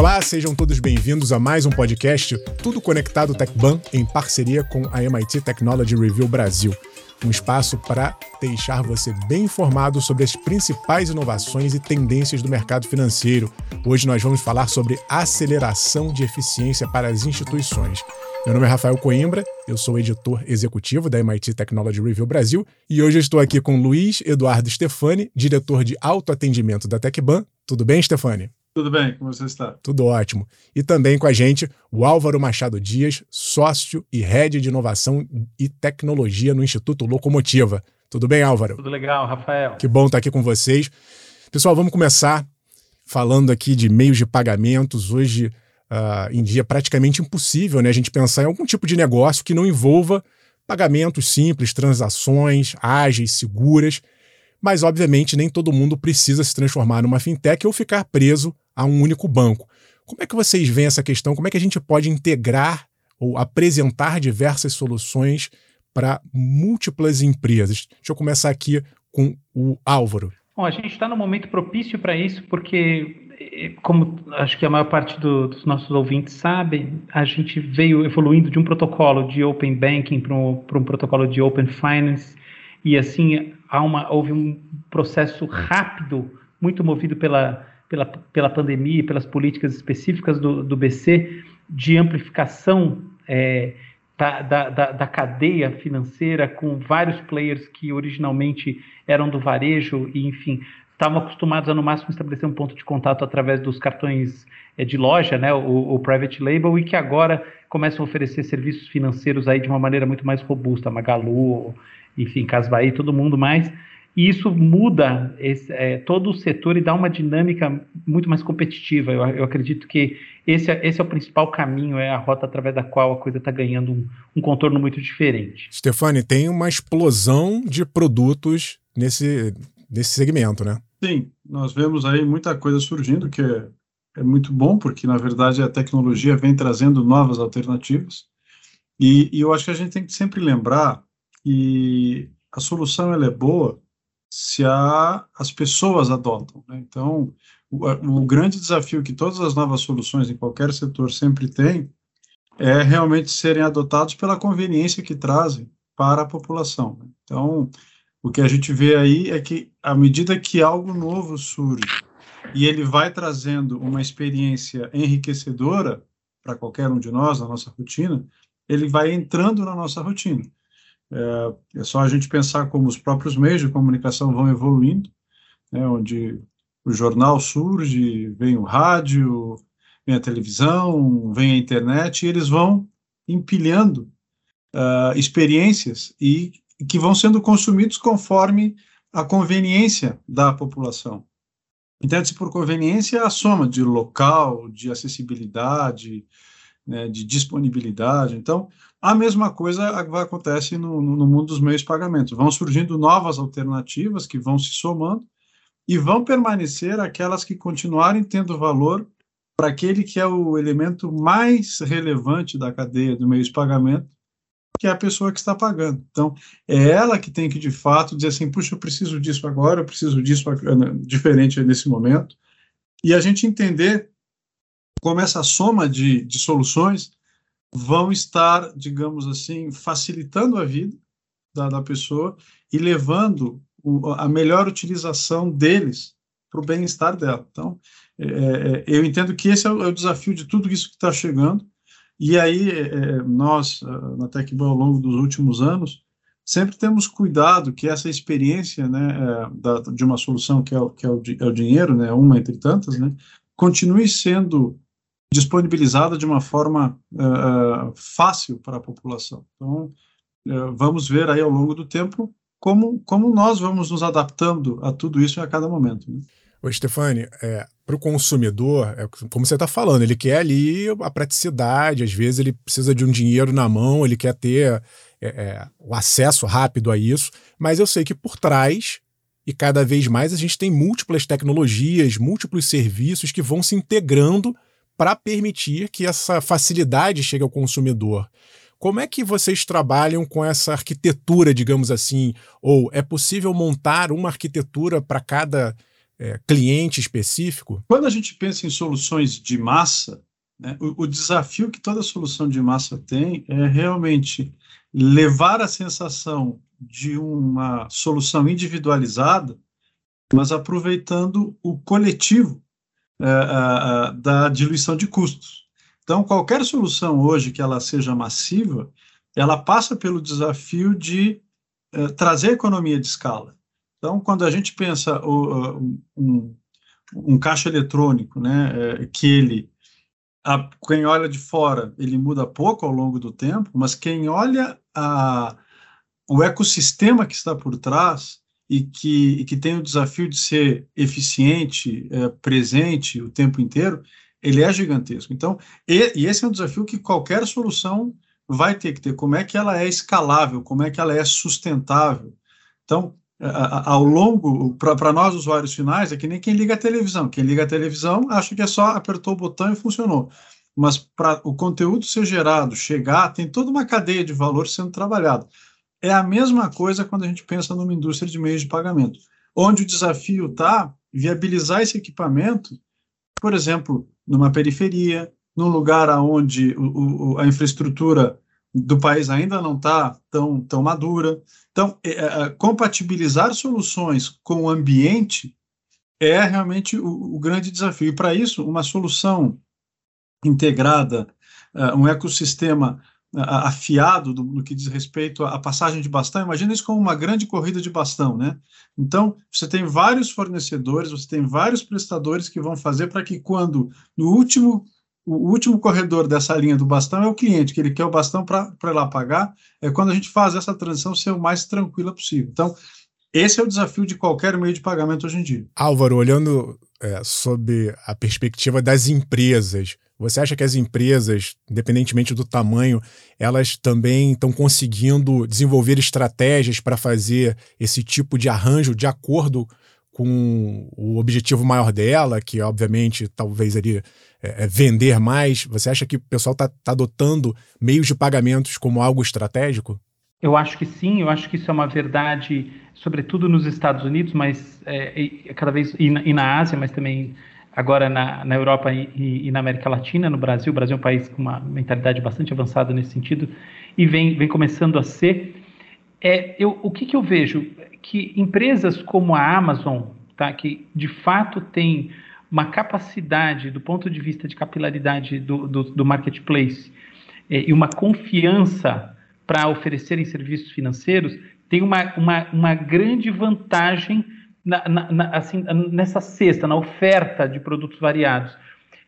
Olá, sejam todos bem-vindos a mais um podcast Tudo Conectado TechBan em parceria com a MIT Technology Review Brasil. Um espaço para deixar você bem informado sobre as principais inovações e tendências do mercado financeiro. Hoje nós vamos falar sobre aceleração de eficiência para as instituições. Meu nome é Rafael Coimbra, eu sou editor executivo da MIT Technology Review Brasil e hoje estou aqui com Luiz Eduardo Stefani, diretor de autoatendimento da TecBan. Tudo bem, Stefani? Tudo bem, como você está? Tudo ótimo. E também com a gente o Álvaro Machado Dias, sócio e head de inovação e tecnologia no Instituto Locomotiva. Tudo bem, Álvaro? Tudo legal, Rafael. Que bom estar aqui com vocês. Pessoal, vamos começar falando aqui de meios de pagamentos. Hoje uh, em dia praticamente impossível né, a gente pensar em algum tipo de negócio que não envolva pagamentos simples, transações ágeis, seguras. Mas, obviamente, nem todo mundo precisa se transformar numa fintech ou ficar preso a um único banco. Como é que vocês veem essa questão? Como é que a gente pode integrar ou apresentar diversas soluções para múltiplas empresas? Deixa eu começar aqui com o Álvaro. Bom, a gente está no momento propício para isso, porque como acho que a maior parte do, dos nossos ouvintes sabem, a gente veio evoluindo de um protocolo de Open Banking para um, um, protocolo de Open Finance, e assim há uma, houve um processo rápido, muito movido pela, pela, pela pandemia pelas políticas específicas do, do BC, de amplificação é, da, da, da, cadeia financeira com vários players que originalmente eram do varejo e, enfim, estavam acostumados a no máximo estabelecer um ponto de contato através dos cartões é, de loja, né, o, o, private label, e que agora começam a oferecer serviços financeiros aí de uma maneira muito mais robusta, Magalu, enfim, Casbaí, todo mundo mais. E isso muda esse, é, todo o setor e dá uma dinâmica muito mais competitiva. Eu, eu acredito que esse, é, esse é o principal caminho, é a rota através da qual a coisa está ganhando um, um contorno muito diferente. Stefani, tem uma explosão de produtos nesse, nesse segmento, né? Sim, nós vemos aí muita coisa surgindo que é, é muito bom, porque na verdade a tecnologia vem trazendo novas alternativas. E, e, eu acho que a gente tem que sempre lembrar que a solução ela é boa se a, as pessoas adotam. Né? Então, o, o, grande desafio que todas as novas soluções em qualquer setor sempre têm é realmente serem adotados pela conveniência que trazem para a população. Né? Então, o que a gente vê aí é que, à medida que algo novo surge e ele vai trazendo uma experiência enriquecedora para qualquer um de nós, na nossa rotina, ele vai entrando na nossa rotina. É, é, só a gente pensar como os próprios meios de comunicação vão evoluindo, né, onde o jornal surge, vem o rádio, vem a televisão, vem a internet, e eles vão empilhando uh, experiências e que vão sendo consumidos conforme a conveniência da população. Entende-se por conveniência a soma de local, de acessibilidade, né, de disponibilidade. Então, a mesma coisa acontece no, no mundo dos meios de pagamento. Vão surgindo novas alternativas que vão se somando e vão permanecer aquelas que continuarem tendo valor para aquele que é o elemento mais relevante da cadeia do meio de pagamento, que é a pessoa que está pagando. Então, é ela que tem que, de fato, dizer assim, puxa, eu preciso disso agora, eu preciso disso né, diferente nesse momento. E a gente entender como essa soma de, de soluções vão estar, digamos assim, facilitando a vida da, da pessoa e levando o, a melhor utilização deles para o bem-estar dela. Então, é, é, eu entendo que esse é o, é o desafio de tudo isso que está chegando, e aí, é, é nós, ah, na TecBan, ao longo dos últimos anos, sempre temos cuidado que essa experiência né, é, da, de uma solução que é, que é, o, o dinheiro, né, uma entre tantas, né, continue sendo disponibilizada de uma forma uh, fácil para a população. Então, uh, vamos ver aí ao longo do tempo como, como nós vamos nos adaptando a tudo isso a cada momento. Né? Ô, Stefani, é, para o consumidor, é como você está falando, ele quer ali a praticidade, às vezes ele precisa de um dinheiro na mão, ele quer ter é, é, o acesso rápido a isso, mas eu sei que por trás, e cada vez mais, a gente tem múltiplas tecnologias, múltiplos serviços que vão se integrando para permitir que essa facilidade chegue ao consumidor. Como é que vocês trabalham com essa arquitetura, digamos assim? Ou é possível montar uma arquitetura para cada é, cliente específico? Quando a gente pensa em soluções de massa, né, o, o desafio que toda solução de massa tem é realmente levar a sensação de uma solução individualizada, mas aproveitando o coletivo é, da diluição de custos. Então, qualquer solução hoje que ela seja massiva, ela passa pelo desafio de é, trazer economia de escala. Então, quando a gente pensa um, um, caixa eletrônico, né, é, que ele, a, quem olha de fora, ele muda pouco ao longo do tempo, mas quem olha a, o ecossistema que está por trás e que, e que tem o desafio de ser eficiente, é, presente o tempo inteiro, ele é gigantesco. Então, e, e, esse é um desafio que qualquer solução vai ter que ter. Como é que ela é escalável? Como é que ela é sustentável? Então, ao longo, para nós usuários finais, é que nem quem liga a televisão. Quem liga a televisão acha que é só apertou o botão e funcionou. Mas para o conteúdo ser gerado, chegar, tem toda uma cadeia de valor sendo trabalhada. É a mesma coisa quando a gente pensa numa indústria de meios de pagamento, onde o desafio está viabilizar esse equipamento, por exemplo, numa periferia, num lugar onde o, o, a infraestrutura do país ainda não está tão, tão madura. Então, é, é, compatibilizar soluções com o ambiente é realmente o, o grande desafio. E para isso, uma solução integrada, uh, um ecossistema afiado do, no que diz respeito à passagem de bastão, imagina isso como uma grande corrida de bastão, né? Então, você tem vários fornecedores, você tem vários prestadores que vão fazer para que quando, no último, o último corredor dessa linha do bastão é o cliente, que ele quer o bastão para lá pagar, é quando a gente faz essa transição ser o mais tranquila possível. Então, esse é o desafio de qualquer meio de pagamento hoje em dia. Álvaro, olhando é, sob a perspectiva das empresas, você acha que as empresas, independentemente do tamanho, elas também estão conseguindo desenvolver estratégias para fazer esse tipo de arranjo de acordo com o objetivo maior dela, que obviamente talvez ali é, é vender mais? Você acha que o pessoal está tá adotando meios de pagamentos como algo estratégico? Eu acho que sim, eu acho que isso é uma verdade, sobretudo nos Estados Unidos, mas é, cada vez e na, e na Ásia, mas também agora na, na Europa e, e, na América Latina, no Brasil. O Brasil é um país com uma mentalidade bastante avançada nesse sentido e vem, vem começando a ser. É, eu, o que, que eu vejo? Que empresas como a Amazon, tá, que de fato tem uma capacidade do ponto de vista de capilaridade do, do, do marketplace é, e uma confiança para oferecerem serviços financeiros, tem uma, uma, uma grande vantagem na, na, assim, nessa cesta, na oferta de produtos variados.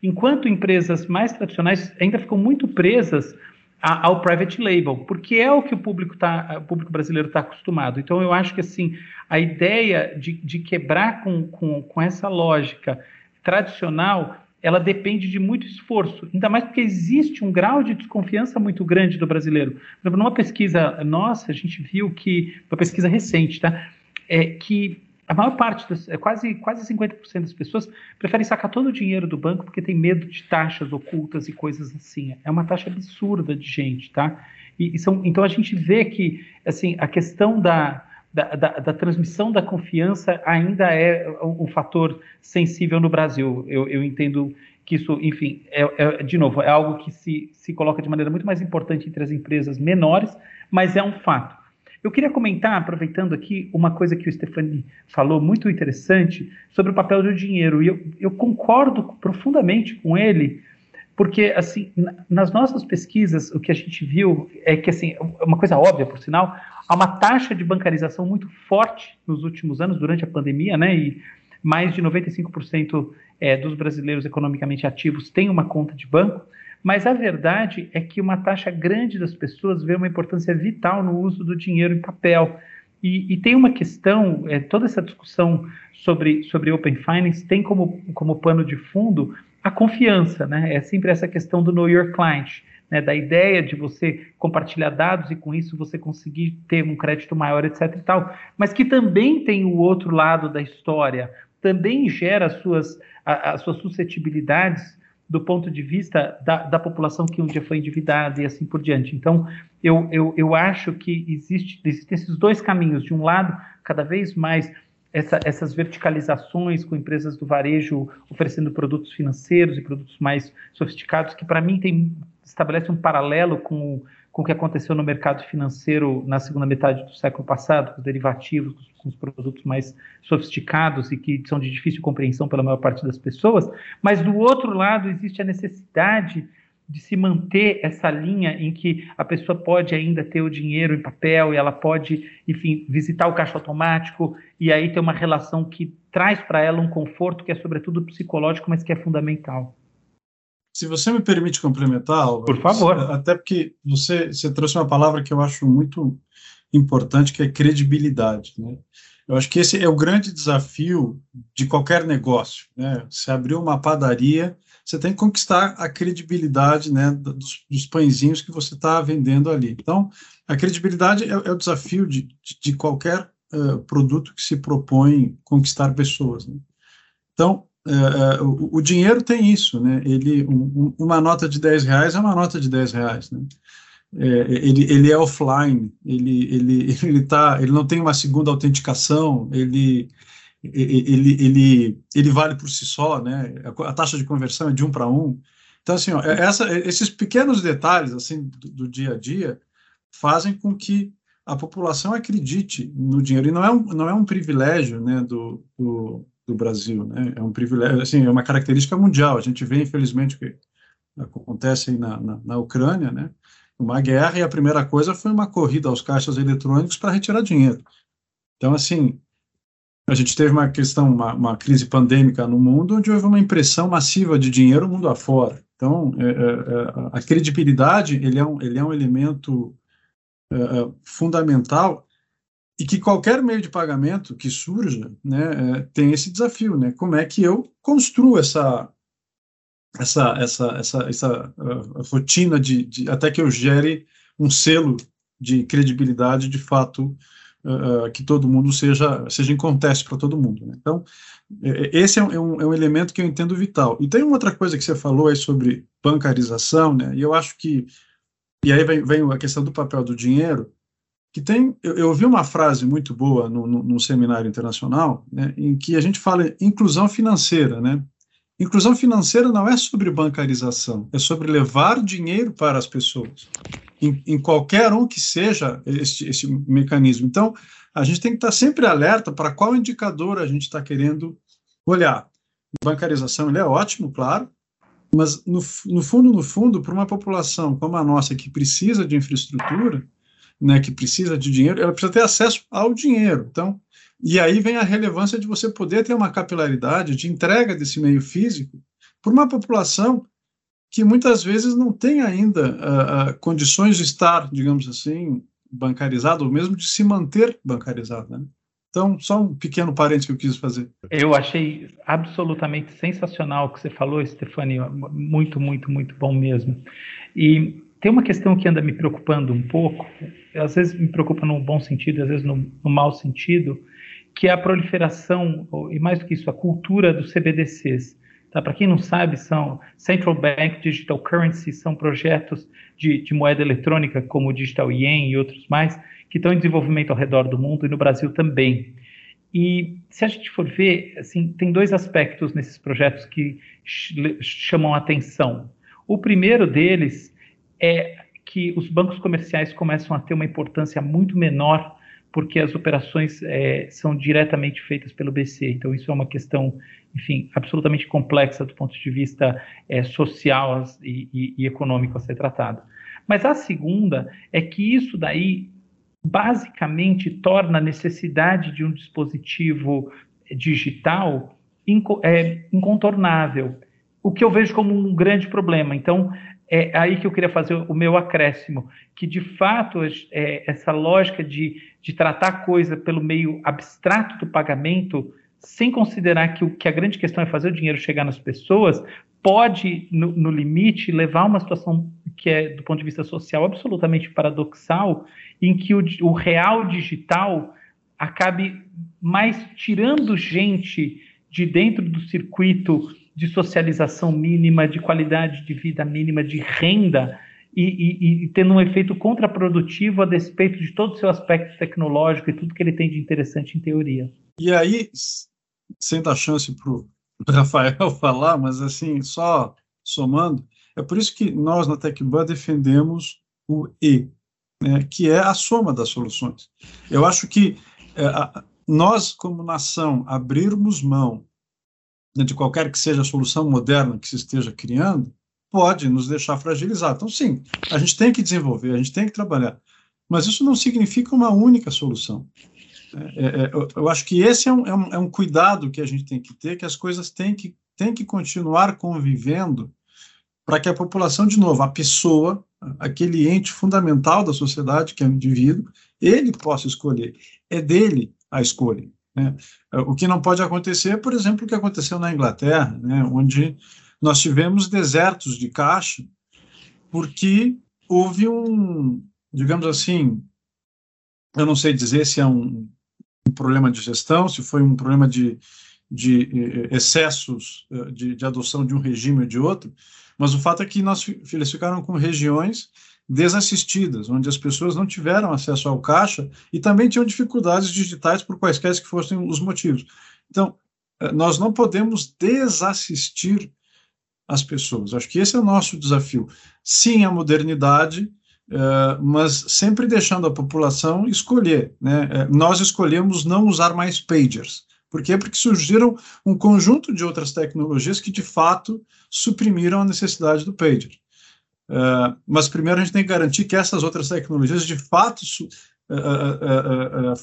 Enquanto empresas mais tradicionais ainda ficam muito presas a, ao private label, porque é o que o público, tá, o público brasileiro está acostumado. Então, eu acho que assim a ideia de, de quebrar com, com, com essa lógica tradicional ela depende de muito esforço, ainda mais porque existe um grau de desconfiança muito grande do brasileiro. Por exemplo, numa pesquisa nossa, a gente viu que, uma pesquisa recente, tá? É que a maior parte, das, é quase, quase 50% das pessoas preferem sacar todo o dinheiro do banco porque tem medo de taxas ocultas e coisas assim. É uma taxa absurda de gente, tá? E, e são, então a gente vê que assim, a questão da, da, da, da, transmissão da confiança ainda é um, fator sensível no Brasil. Eu, eu entendo que isso, enfim, é, é, de novo, é algo que se, se coloca de maneira muito mais importante entre as empresas menores, mas é um fato. Eu queria comentar, aproveitando aqui, uma coisa que o Stefani falou muito interessante sobre o papel do dinheiro. E eu, eu concordo profundamente com ele, porque, assim, nas nossas pesquisas, o que a gente viu é que, assim, uma coisa óbvia, por sinal, há uma taxa de bancarização muito forte nos últimos anos, durante a pandemia, né? E mais de 95% é, dos brasileiros economicamente ativos têm uma conta de banco. Mas a verdade é que uma taxa grande das pessoas vê uma importância vital no uso do dinheiro em papel. E, e tem uma questão, é, toda essa discussão sobre, sobre Open Finance tem como, como pano de fundo a confiança, né? É sempre essa questão do Know Your Client, né? da ideia de você compartilhar dados e com isso você conseguir ter um crédito maior, etc e tal. Mas que também tem o outro lado da história, também gera as suas, as suas suscetibilidades do ponto de vista da, da, população que um dia foi endividada e assim por diante. Então, eu, eu, eu acho que existe, existem esses dois caminhos. De um lado, cada vez mais essa, essas verticalizações com empresas do varejo oferecendo produtos financeiros e produtos mais sofisticados, que para mim tem, estabelece um paralelo com, com o que aconteceu no mercado financeiro na segunda metade do século passado, com os derivativos, com os produtos mais sofisticados e que são de difícil compreensão pela maior parte das pessoas. Mas do outro lado existe a necessidade de se manter essa linha em que a pessoa pode ainda ter o dinheiro em papel e ela pode, enfim, visitar o caixa automático e aí ter uma relação que traz para ela um conforto que é sobretudo psicológico, mas que é fundamental. Se você me permite complementar, por favor. Até porque você, você trouxe uma palavra que eu acho muito importante, que é credibilidade. Né? Eu acho que esse é o grande desafio de qualquer negócio. Né? Se abrir uma padaria, você tem que conquistar a credibilidade né, dos, dos pãezinhos que você está vendendo ali. Então, a credibilidade é, é o desafio de, de, de qualquer uh, produto que se propõe conquistar pessoas. Né? Então, uh, o, o, dinheiro tem isso, né? Ele, um, uma nota de 10 reais é uma nota de 10 reais, né? É, ele, ele é offline, ele, ele, ele, tá, ele não tem uma segunda autenticação, ele, ele, ele, ele vale por si só, né? A taxa de conversão é de um para um. Então, assim, ó, é, essa, esses pequenos detalhes assim do, do, dia a dia fazem com que a população acredite no dinheiro. E não é um, não é um privilégio né, do, do, do Brasil, né? É um privilégio, assim, é uma característica mundial. A gente vê, infelizmente, o que acontece na, na, na Ucrânia, né? Uma guerra, e a primeira coisa foi uma corrida aos caixas eletrônicos para retirar dinheiro. Então, assim, a gente teve uma questão, uma, uma, crise pandêmica no mundo, onde houve uma impressão massiva de dinheiro mundo afora. Então, é, é, é, a credibilidade ele é um, ele é um elemento é, é, fundamental e que qualquer meio de pagamento que surja né, é, tem esse desafio. Né? Como é que eu construo essa, essa, essa, essa, essa uh, rotina de, de, até que eu gere um selo de credibilidade de fato uh, que todo mundo seja, seja em contexto para todo mundo. Né? Então, esse é um, é um, elemento que eu entendo vital. E tem uma outra coisa que você falou aí sobre bancarização, né? e eu acho que, e aí vem, vem a questão do papel do dinheiro, que tem, eu, eu ouvi uma frase muito boa no, no, no seminário internacional, né, em que a gente fala inclusão financeira, né? Inclusão financeira não é sobre bancarização, é sobre levar dinheiro para as pessoas em, em qualquer um que seja esse, esse mecanismo. Então, a gente tem que estar sempre alerta para qual indicador a gente está querendo olhar. Bancarização ele é ótimo, claro, mas no, no fundo, no fundo, para uma população como a nossa que precisa de infraestrutura, né, que precisa de dinheiro, ela precisa ter acesso ao dinheiro. Então, e aí vem a relevância de você poder ter uma capilaridade de entrega desse meio físico para uma população que muitas vezes não tem ainda uh, uh, condições de estar, digamos assim, bancarizado, ou mesmo de se manter bancarizado. Né? Então, só um pequeno parênteses que eu quis fazer. Eu achei absolutamente sensacional o que você falou, Stefani, muito, muito, muito bom mesmo. E tem uma questão que anda me preocupando um pouco, às vezes me preocupa no bom sentido, às vezes no, no mau sentido, que é a proliferação, e mais do que isso, a cultura dos CBDCs. Tá? Para quem não sabe, são Central Bank Digital Currency, são projetos de, de, moeda eletrônica como o Digital Yen e outros mais, que estão em desenvolvimento ao redor do mundo e no Brasil também. E se a gente for ver, assim, tem dois aspectos nesses projetos que chamam a atenção. O primeiro deles é que os bancos comerciais começam a ter uma importância muito menor porque as operações é, são diretamente feitas pelo BC. Então, isso é uma questão, enfim, absolutamente complexa do ponto de vista é, social e, e, e econômico a ser tratado. Mas a segunda é que isso daí basicamente torna a necessidade de um dispositivo digital é, incontornável, o que eu vejo como um grande problema. Então, é aí que eu queria fazer o meu acréscimo, que de fato é, essa lógica de, de tratar a coisa pelo meio abstrato do pagamento, sem considerar que, o, que a grande questão é fazer o dinheiro chegar nas pessoas, pode, no, no limite, levar a uma situação que é, do ponto de vista social, absolutamente paradoxal, em que o, o real digital acabe mais tirando gente de dentro do circuito de socialização mínima, de qualidade de vida mínima, de renda, e, e, e, tendo um efeito contraprodutivo a despeito de todo o seu aspecto tecnológico e tudo que ele tem de interessante em teoria. E aí, sem dar chance para o Rafael falar, mas assim, só somando, é por isso que nós na TechBud defendemos o E, né, que é a soma das soluções. Eu acho que é, a, nós, como nação, abrirmos mão de qualquer que seja a solução moderna que se esteja criando, pode nos deixar fragilizados. Então, sim, a gente tem que desenvolver, a gente tem que trabalhar, mas isso não significa uma única solução. É, é, eu acho que esse é um, é, um, é um, cuidado que a gente tem que ter, que as coisas têm que, têm que continuar convivendo para que a população, de novo, a pessoa, aquele ente fundamental da sociedade, que é o indivíduo, ele possa escolher. É dele a escolha. Né? O que não pode acontecer, por exemplo, o que aconteceu na Inglaterra, né, onde nós tivemos desertos de caixa, porque houve um, digamos assim, eu não sei dizer se é um, um problema de gestão, se foi um problema de, de eh, excessos eh, de, de, adoção de um regime ou de outro, mas o fato é que nós, eles ficaram com regiões desassistidas, onde as pessoas não tiveram acesso ao caixa e também tinham dificuldades digitais por quaisquer que fossem os motivos. Então, eh, nós não podemos desassistir as pessoas. Acho que esse é o nosso desafio. Sim, a modernidade, uh, mas sempre deixando a população escolher. Né? Uh, nós escolhemos não usar mais pagers. Por quê? Porque surgiram um conjunto de outras tecnologias que, de fato, suprimiram a necessidade do pager. Uh, mas primeiro a gente tem que garantir que essas outras tecnologias, de fato,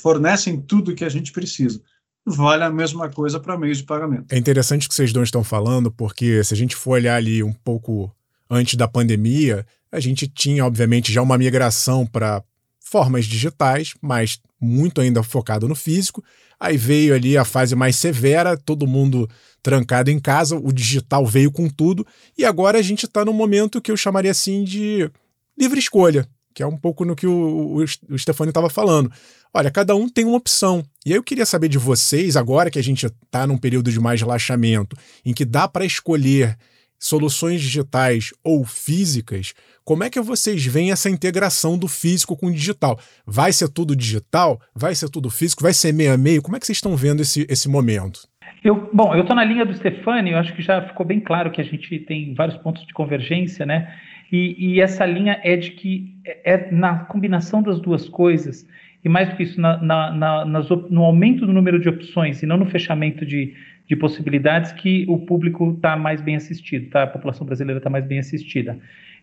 fornecem tudo o que a gente precisa vale a mesma coisa para meios de pagamento. É interessante o que vocês dois estão falando, porque se a gente for olhar ali um pouco antes da pandemia, a gente tinha, obviamente, já uma migração para formas digitais, mas muito ainda focado no físico. Aí veio ali a fase mais severa, todo mundo trancado em casa, o digital veio com tudo, e agora a gente está num momento que eu chamaria assim de livre escolha, que é um pouco no que o, o, o Stefano estava falando. Olha, cada um tem uma opção. E aí eu queria saber de vocês, agora que a gente está num período de mais relaxamento, em que dá para escolher soluções digitais ou físicas, como é que vocês veem essa integração do físico com o digital? Vai ser tudo digital? Vai ser tudo físico? Vai ser meio a meio? Como é que vocês estão vendo esse, esse momento? Eu, bom, eu estou na linha do Stefani, eu acho que já ficou bem claro que a gente tem vários pontos de convergência, né? E, e essa linha é de que é, é na combinação das duas coisas e mais do que isso, na, na, na, no aumento do número de opções e não no fechamento de, de possibilidades que o público está mais bem assistido, tá? a população brasileira está mais bem assistida.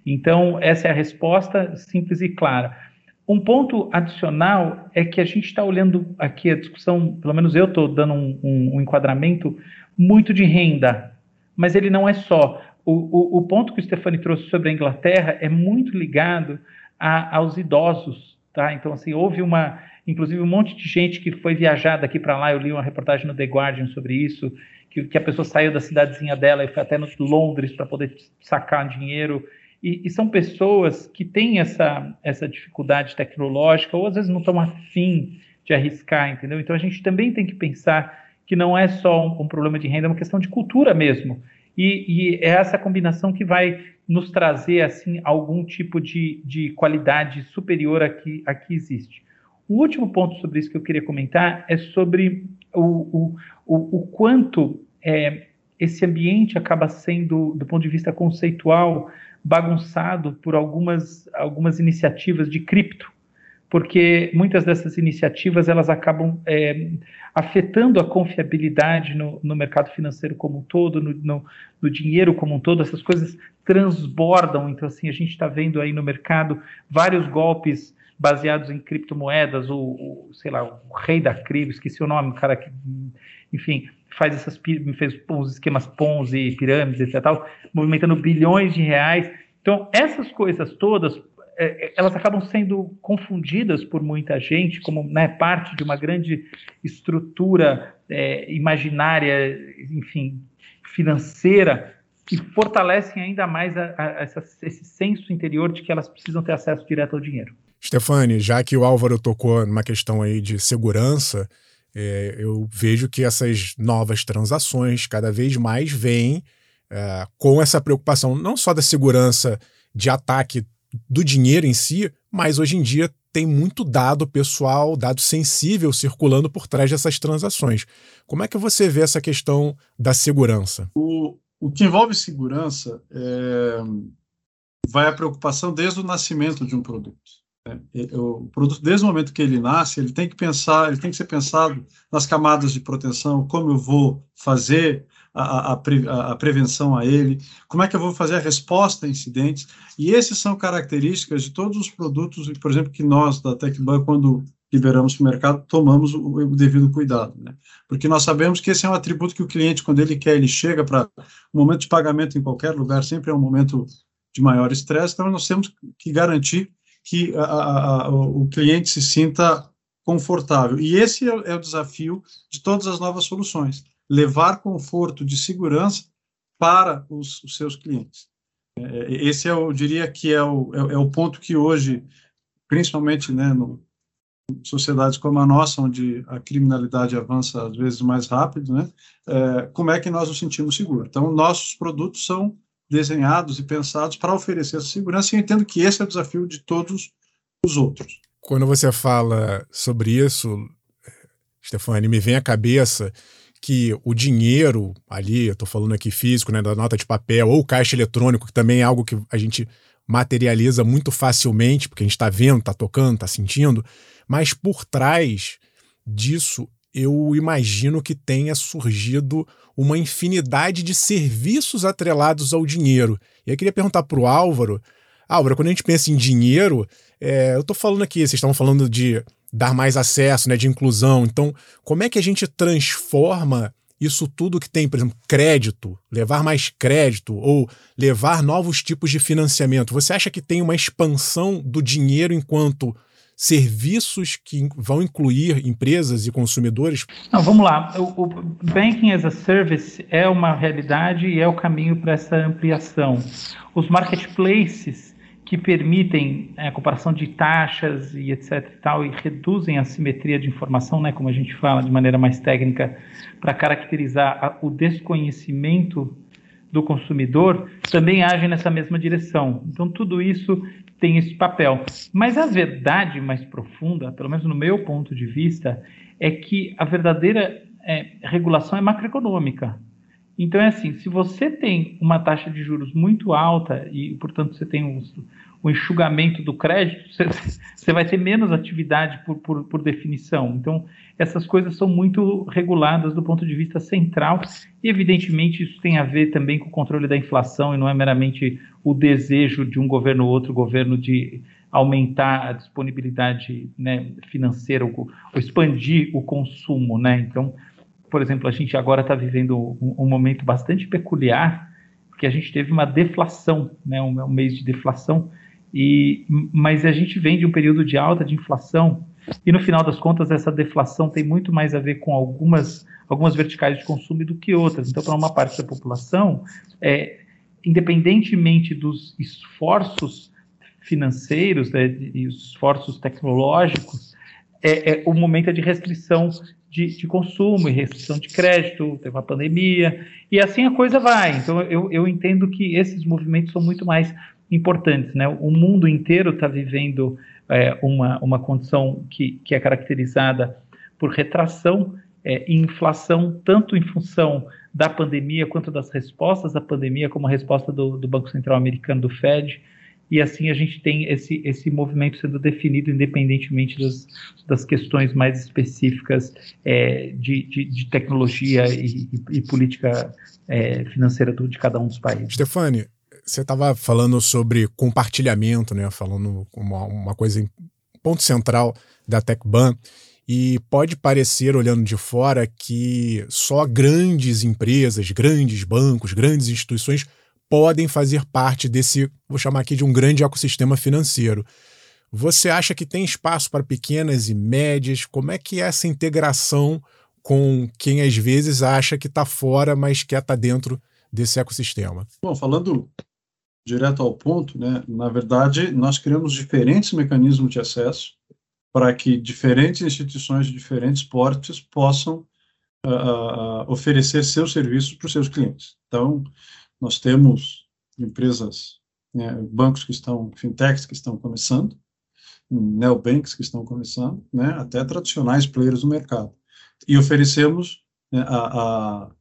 Então, essa é a resposta simples e clara. Um ponto adicional é que a gente está olhando aqui a discussão, pelo menos eu estou dando um, um, um, enquadramento muito de renda, mas ele não é só. O, o, o ponto que o Stefani trouxe sobre a Inglaterra é muito ligado a, aos idosos, Tá? Então, assim, houve uma, inclusive, um monte de gente que foi viajar daqui para lá. Eu li uma reportagem no The Guardian sobre isso, que, que a pessoa saiu da cidadezinha dela e foi até no Londres para poder sacar dinheiro. E, e, são pessoas que têm essa, essa dificuldade tecnológica, ou às vezes não estão afim de arriscar, entendeu? Então a gente também tem que pensar que não é só um, um problema de renda, é uma questão de cultura mesmo. E, e, é essa combinação que vai nos trazer assim algum tipo de, de qualidade superior a que, a que existe. O último ponto sobre isso que eu queria comentar é sobre o, o, o, quanto é, esse ambiente acaba sendo, do ponto de vista conceitual, bagunçado por algumas, algumas iniciativas de cripto porque muitas dessas iniciativas elas acabam é, afetando a confiabilidade no, no, mercado financeiro como um todo, no, no, no, dinheiro como um todo, essas coisas transbordam. Então, assim, a gente está vendo aí no mercado vários golpes baseados em criptomoedas, o, o sei lá, o rei da cripto, esqueci o nome, o cara que, enfim, faz essas fez uns esquemas Ponzi, pirâmides, etc. Tal, movimentando bilhões de reais. Então, essas coisas todas é, é, elas acabam sendo confundidas por muita gente como né, parte de uma grande estrutura é, imaginária, enfim, financeira, que fortalecem ainda mais a, a, esse senso interior de que elas precisam ter acesso direto ao dinheiro. Stefane, já que o Álvaro tocou numa questão aí de segurança, é, eu vejo que essas novas transações cada vez mais vêm é, com essa preocupação não só da segurança de ataque do dinheiro em si, mas hoje em dia tem muito dado pessoal, dado sensível circulando por trás dessas transações. Como é que você vê essa questão da segurança? O, o que envolve segurança é, vai a preocupação desde o nascimento de um produto. Né? O produto, desde o momento que ele nasce, ele tem que pensar, ele tem que ser pensado nas camadas de proteção, como eu vou fazer a, a, a, prevenção a ele, como é que eu vou fazer a resposta a incidentes, e essas são características de todos os produtos, por exemplo, que nós, da TechBank, quando liberamos para o mercado, tomamos o, o, devido cuidado, né? Porque nós sabemos que esse é um atributo que o cliente, quando ele quer, ele chega para o momento de pagamento em qualquer lugar, sempre é um momento de maior estresse, então nós temos que garantir que a, o cliente se sinta confortável. E esse é, é o desafio de todas as novas soluções levar conforto de segurança para os, os seus clientes. É, esse é, eu diria que é o, é, é o ponto que hoje, principalmente né, no, sociedades como a nossa, onde a criminalidade avança às vezes mais rápido, né, é, como é que nós nos sentimos seguros? Então, nossos produtos são desenhados e pensados para oferecer essa segurança e eu entendo que esse é o desafio de todos os outros. Quando você fala sobre isso, Stefani, me vem à cabeça que o dinheiro ali, eu estou falando aqui físico, né, da nota de papel, ou caixa eletrônico, que também é algo que a gente materializa muito facilmente, porque a gente está vendo, está tocando, está sentindo, mas por trás disso eu imagino que tenha surgido uma infinidade de serviços atrelados ao dinheiro. E eu queria perguntar para o Álvaro, Álvaro, quando a gente pensa em dinheiro, é, eu estou falando aqui, vocês estavam falando de dar mais acesso, né, de inclusão. Então, como é que a gente transforma isso tudo que tem, por exemplo, crédito, levar mais crédito ou levar novos tipos de financiamento? Você acha que tem uma expansão do dinheiro enquanto serviços que vão incluir empresas e consumidores? Não, vamos lá. O, o, Banking as a Service é uma realidade e é o caminho para essa ampliação. Os marketplaces que permitem é, a comparação de taxas e etc e tal e reduzem a simetria de informação, né, como a gente fala de maneira mais técnica, para caracterizar a, o desconhecimento do consumidor, também agem nessa mesma direção. Então tudo isso tem esse papel. Mas a verdade mais profunda, pelo menos no meu ponto de vista, é que a verdadeira é, regulação é macroeconômica. Então é assim, se você tem uma taxa de juros muito alta e, portanto, você tem um, o enxugamento do crédito, você, vai ter menos atividade por, por, por, definição. Então, essas coisas são muito reguladas do ponto de vista central e, evidentemente, isso tem a ver também com o controle da inflação e não é meramente o desejo de um governo ou outro governo de aumentar a disponibilidade né, financeira ou, ou expandir o consumo, né? Então, por exemplo, a gente agora está vivendo um, um, momento bastante peculiar, porque a gente teve uma deflação, né, um, mês de deflação, e, mas a gente vem de um período de alta de inflação, e no final das contas essa deflação tem muito mais a ver com algumas, algumas verticais de consumo do que outras. Então, para uma parte da população, é, independentemente dos esforços financeiros né, e os esforços tecnológicos, é, é, o momento é de restrição de, de, consumo e restrição de crédito, teve uma pandemia, e assim a coisa vai. Então, eu, eu entendo que esses movimentos são muito mais importantes. Né? O mundo inteiro está vivendo é, uma, uma condição que, que é caracterizada por retração é, e inflação, tanto em função da pandemia quanto das respostas à pandemia, como a resposta do, do Banco Central Americano, do Fed, e assim a gente tem esse, esse movimento sendo definido independentemente das, das questões mais específicas é, de, de, de, tecnologia e, e, e política é, financeira do, de cada um dos países. Stefani, você estava falando sobre compartilhamento, né? falando uma, uma coisa ponto central da TecBan, e pode parecer, olhando de fora, que só grandes empresas, grandes bancos, grandes instituições podem fazer parte desse, vou chamar aqui de um grande ecossistema financeiro. Você acha que tem espaço para pequenas e médias? Como é que é essa integração com quem às vezes acha que está fora, mas quer estar tá dentro desse ecossistema? Bom, falando direto ao ponto, né, na verdade, nós criamos diferentes mecanismos de acesso para que diferentes instituições de diferentes portes possam uh, oferecer seus serviços para os seus clientes. Então, nós temos empresas né, bancos que estão, fintechs que estão começando, neobanks que estão começando, né, até tradicionais players do mercado. E oferecemos né, a,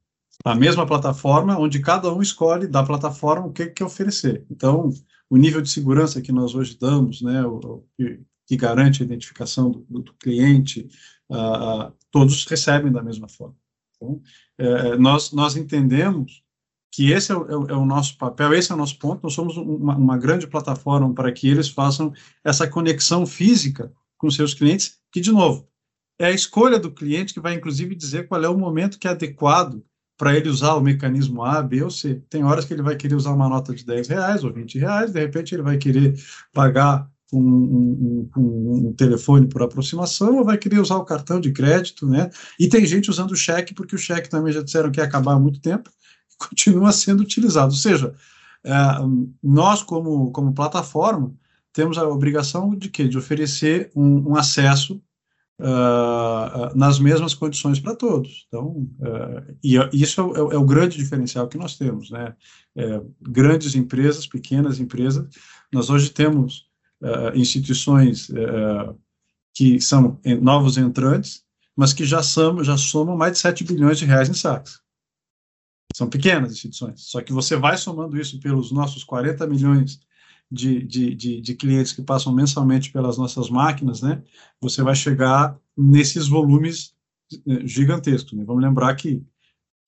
a, mesma plataforma, onde cada um escolhe da plataforma o que quer oferecer. Então, o nível de segurança que nós hoje damos, né, o, que, que garante a identificação do, do cliente, uh, todos recebem da mesma forma. Então, é, nós, nós entendemos que esse é o, é o, nosso papel, esse é o nosso ponto. Nós somos uma, uma, grande plataforma para que eles façam essa conexão física com seus clientes, que, de novo, é a escolha do cliente que vai, inclusive, dizer qual é o momento que é adequado para ele usar o mecanismo A, B ou C. Tem horas que ele vai querer usar uma nota de 10 reais ou 20 reais, de repente ele vai querer pagar um, um, um, um, telefone por aproximação ou vai querer usar o cartão de crédito, né? E tem gente usando o cheque, porque o cheque também já disseram que ia acabar há muito tempo, continua sendo utilizado. Ou seja, é, nós, como, como plataforma, temos a obrigação de quê? De oferecer um acesso uh, nas mesmas condições para todos. Então, uh, e isso é o, é o, grande diferencial que nós temos, né? É, grandes empresas, pequenas empresas, nós hoje temos uh, instituições que são novos entrantes, mas que já, são, já somam mais de 7 bilhões de reais em saques. São pequenas instituições, só que você vai somando isso pelos nossos 40 milhões de, de, de, de, clientes que passam mensalmente pelas nossas máquinas, né, você vai chegar nesses volumes eh, gigantescos. Né? Vamos lembrar que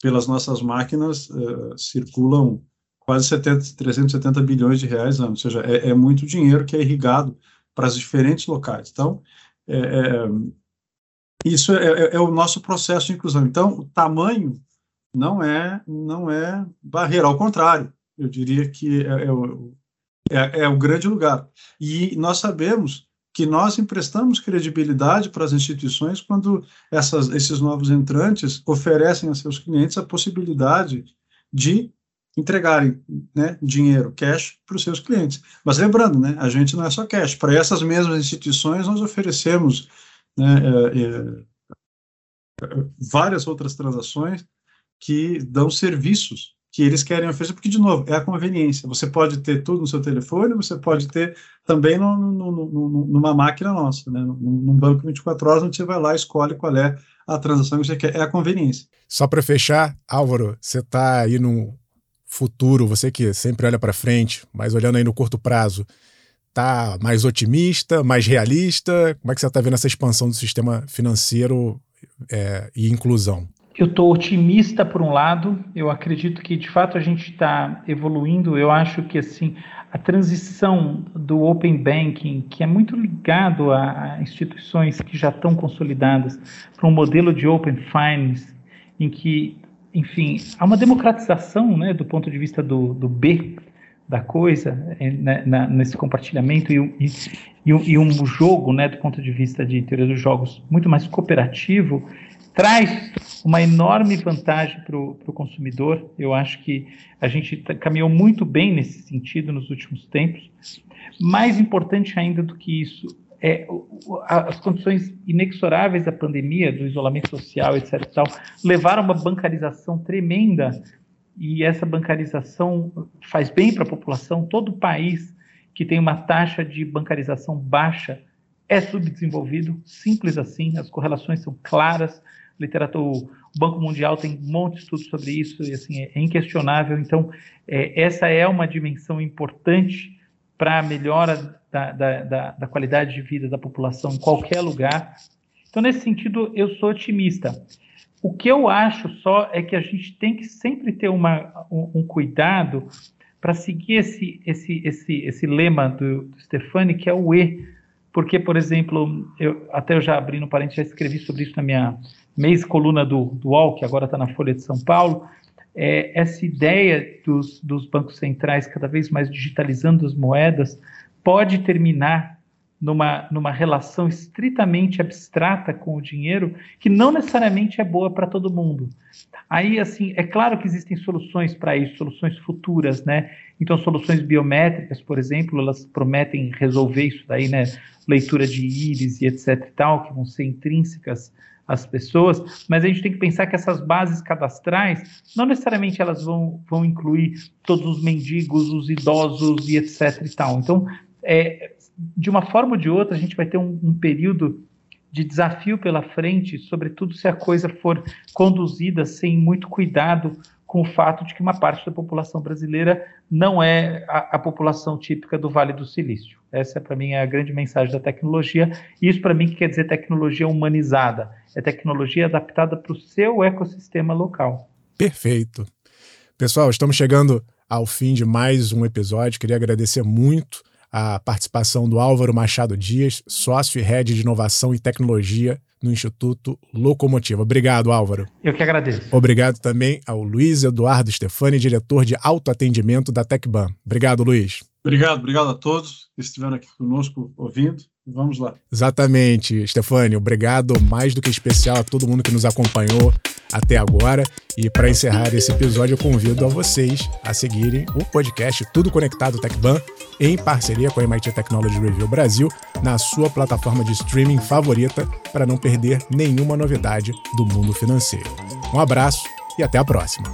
pelas nossas máquinas uh, circulam quase 70, 370 bilhões de reais ano, ou seja, é, é muito dinheiro que é irrigado para os diferentes locais. Então, é, é, isso é, é, é, o nosso processo de inclusão. Então, o tamanho não é não é barreira, ao contrário, eu diria que é, é o, é, é o grande lugar. E nós sabemos que nós emprestamos credibilidade para as instituições quando essas, esses novos entrantes oferecem a seus clientes a possibilidade de entregarem né, dinheiro, cash, para os seus clientes. Mas lembrando, né, a gente não é só cash. Para essas mesmas instituições, nós oferecemos né, é, é, várias outras transações que dão serviços que eles querem oferecer, porque, de novo, é a conveniência. Você pode ter tudo no seu telefone, você pode ter também no, no, no, numa máquina nossa, né? num banco 24 horas, você vai lá e escolhe qual é a transação que você quer. É a conveniência. Só para fechar, Álvaro, você está aí no futuro, você que sempre olha para frente, mas olhando aí no curto prazo, tá mais otimista, mais realista? Como é que você está vendo essa expansão do sistema financeiro é, e inclusão? Eu estou otimista por um lado, eu acredito que de fato a gente está evoluindo. Eu acho que assim a transição do open banking, que é muito ligado a, instituições que já estão consolidadas, para um modelo de open finance, em que, enfim, há uma democratização, né, do ponto de vista do, do B da coisa, é, né, na, nesse compartilhamento e, e, e, um jogo, né, do ponto de vista de teoria dos jogos, muito mais cooperativo traz uma enorme vantagem para o consumidor. Eu acho que a gente caminhou muito bem nesse sentido nos últimos tempos. Mais importante ainda do que isso é as condições inexoráveis da pandemia, do isolamento social, etc. Tal, levaram a uma bancarização tremenda e essa bancarização faz bem para a população. Todo país que tem uma taxa de bancarização baixa é subdesenvolvido, simples assim, as correlações são claras literatura, o Banco Mundial tem um monte de estudos sobre isso, e assim, é inquestionável. Então, é, essa é uma dimensão importante para a melhora da, da, da, da, qualidade de vida da população em qualquer lugar. Então, nesse sentido, eu sou otimista. O que eu acho só é que a gente tem que sempre ter uma, um, um cuidado para seguir esse, esse, esse, esse lema do, do Stefani, que é o E. Porque, por exemplo, eu, até eu já abri no parente, já escrevi sobre isso na minha, mês coluna do, do UOL, que agora está na Folha de São Paulo, é, essa ideia dos, dos bancos centrais cada vez mais digitalizando as moedas pode terminar numa, numa relação estritamente abstrata com o dinheiro, que não necessariamente é boa para todo mundo. Aí, assim, é claro que existem soluções para isso, soluções futuras, né? Então, soluções biométricas, por exemplo, elas prometem resolver isso daí, né? Leitura de íris e etc e tal, que vão ser intrínsecas as pessoas, mas a gente tem que pensar que essas bases cadastrais, não necessariamente elas vão, vão incluir todos os mendigos, os idosos e etc e tal. Então, é, de uma forma ou de outra, a gente vai ter um, um período de desafio pela frente, sobretudo se a coisa for conduzida sem muito cuidado com o fato de que uma parte da população brasileira não é a, a população típica do Vale do Silício. Essa, para mim, é a grande mensagem da tecnologia. E isso, para mim, que quer dizer tecnologia humanizada. É tecnologia adaptada para o seu ecossistema local. Perfeito. Pessoal, estamos chegando ao fim de mais um episódio. Queria agradecer muito a participação do Álvaro Machado Dias, sócio e head de inovação e tecnologia no Instituto Locomotiva. Obrigado, Álvaro. Eu que agradeço. Obrigado também ao Luiz Eduardo Stefani, diretor de autoatendimento da TecBan. Obrigado, Luiz. Obrigado, obrigado a todos que estiveram aqui conosco ouvindo. Vamos lá. Exatamente, Stefani. Obrigado mais do que especial a todo mundo que nos acompanhou até agora. E para encerrar esse episódio, eu convido a vocês a seguirem o podcast Tudo Conectado TechBan em parceria com a MIT Technology Review Brasil na sua plataforma de streaming favorita para não perder nenhuma novidade do mundo financeiro. Um abraço e até a próxima.